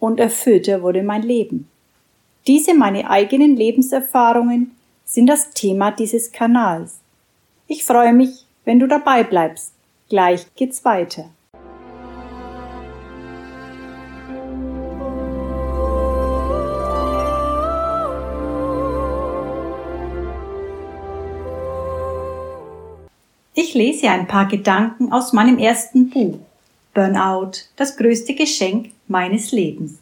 und erfüllter wurde mein Leben. Diese meine eigenen Lebenserfahrungen sind das Thema dieses Kanals. Ich freue mich, wenn du dabei bleibst. Gleich geht's weiter. Ich lese ein paar Gedanken aus meinem ersten Buch Burnout, das größte Geschenk meines Lebens.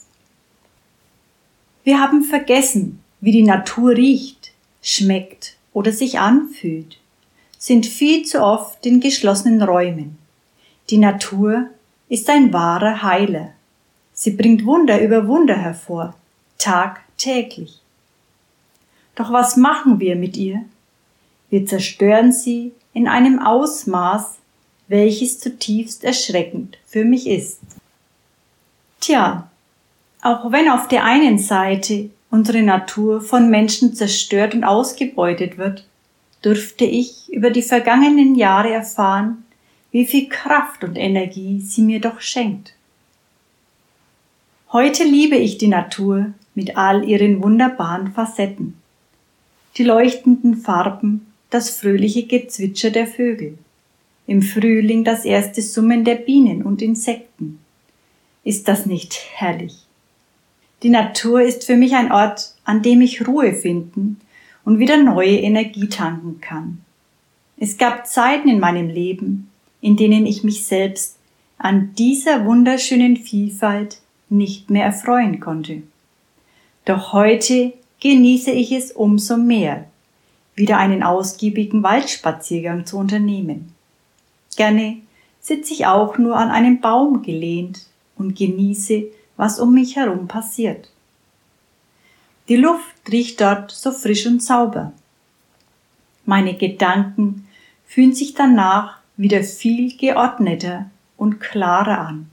Wir haben vergessen, wie die Natur riecht, schmeckt oder sich anfühlt, sind viel zu oft in geschlossenen Räumen. Die Natur ist ein wahrer Heiler. Sie bringt Wunder über Wunder hervor, tagtäglich. Doch was machen wir mit ihr? Wir zerstören sie in einem Ausmaß, welches zutiefst erschreckend für mich ist. Tja, auch wenn auf der einen Seite unsere Natur von Menschen zerstört und ausgebeutet wird, dürfte ich über die vergangenen Jahre erfahren, wie viel Kraft und Energie sie mir doch schenkt. Heute liebe ich die Natur mit all ihren wunderbaren Facetten. Die leuchtenden Farben, das fröhliche Gezwitscher der Vögel, im Frühling das erste Summen der Bienen und Insekten. Ist das nicht herrlich? Die Natur ist für mich ein Ort, an dem ich Ruhe finden und wieder neue Energie tanken kann. Es gab Zeiten in meinem Leben, in denen ich mich selbst an dieser wunderschönen Vielfalt nicht mehr erfreuen konnte. Doch heute genieße ich es umso mehr, wieder einen ausgiebigen Waldspaziergang zu unternehmen. Gerne sitze ich auch nur an einem Baum gelehnt und genieße, was um mich herum passiert. Die Luft riecht dort so frisch und sauber. Meine Gedanken fühlen sich danach wieder viel geordneter und klarer an.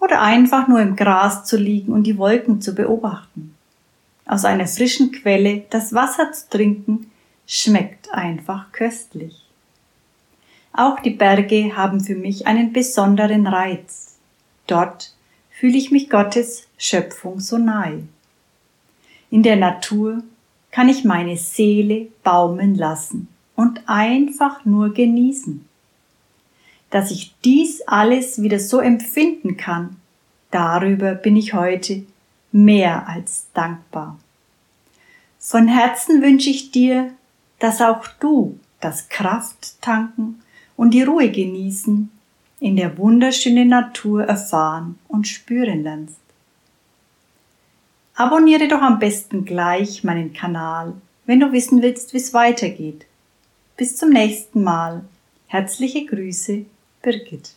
Oder einfach nur im Gras zu liegen und die Wolken zu beobachten aus einer frischen Quelle das Wasser zu trinken, schmeckt einfach köstlich. Auch die Berge haben für mich einen besonderen Reiz. Dort fühle ich mich Gottes Schöpfung so nahe. In der Natur kann ich meine Seele baumeln lassen und einfach nur genießen. Dass ich dies alles wieder so empfinden kann, darüber bin ich heute mehr als dankbar. Von Herzen wünsche ich dir, dass auch du das Kraft tanken und die Ruhe genießen in der wunderschönen Natur erfahren und spüren lernst. Abonniere doch am besten gleich meinen Kanal, wenn du wissen willst, wie es weitergeht. Bis zum nächsten Mal. Herzliche Grüße, Birgit.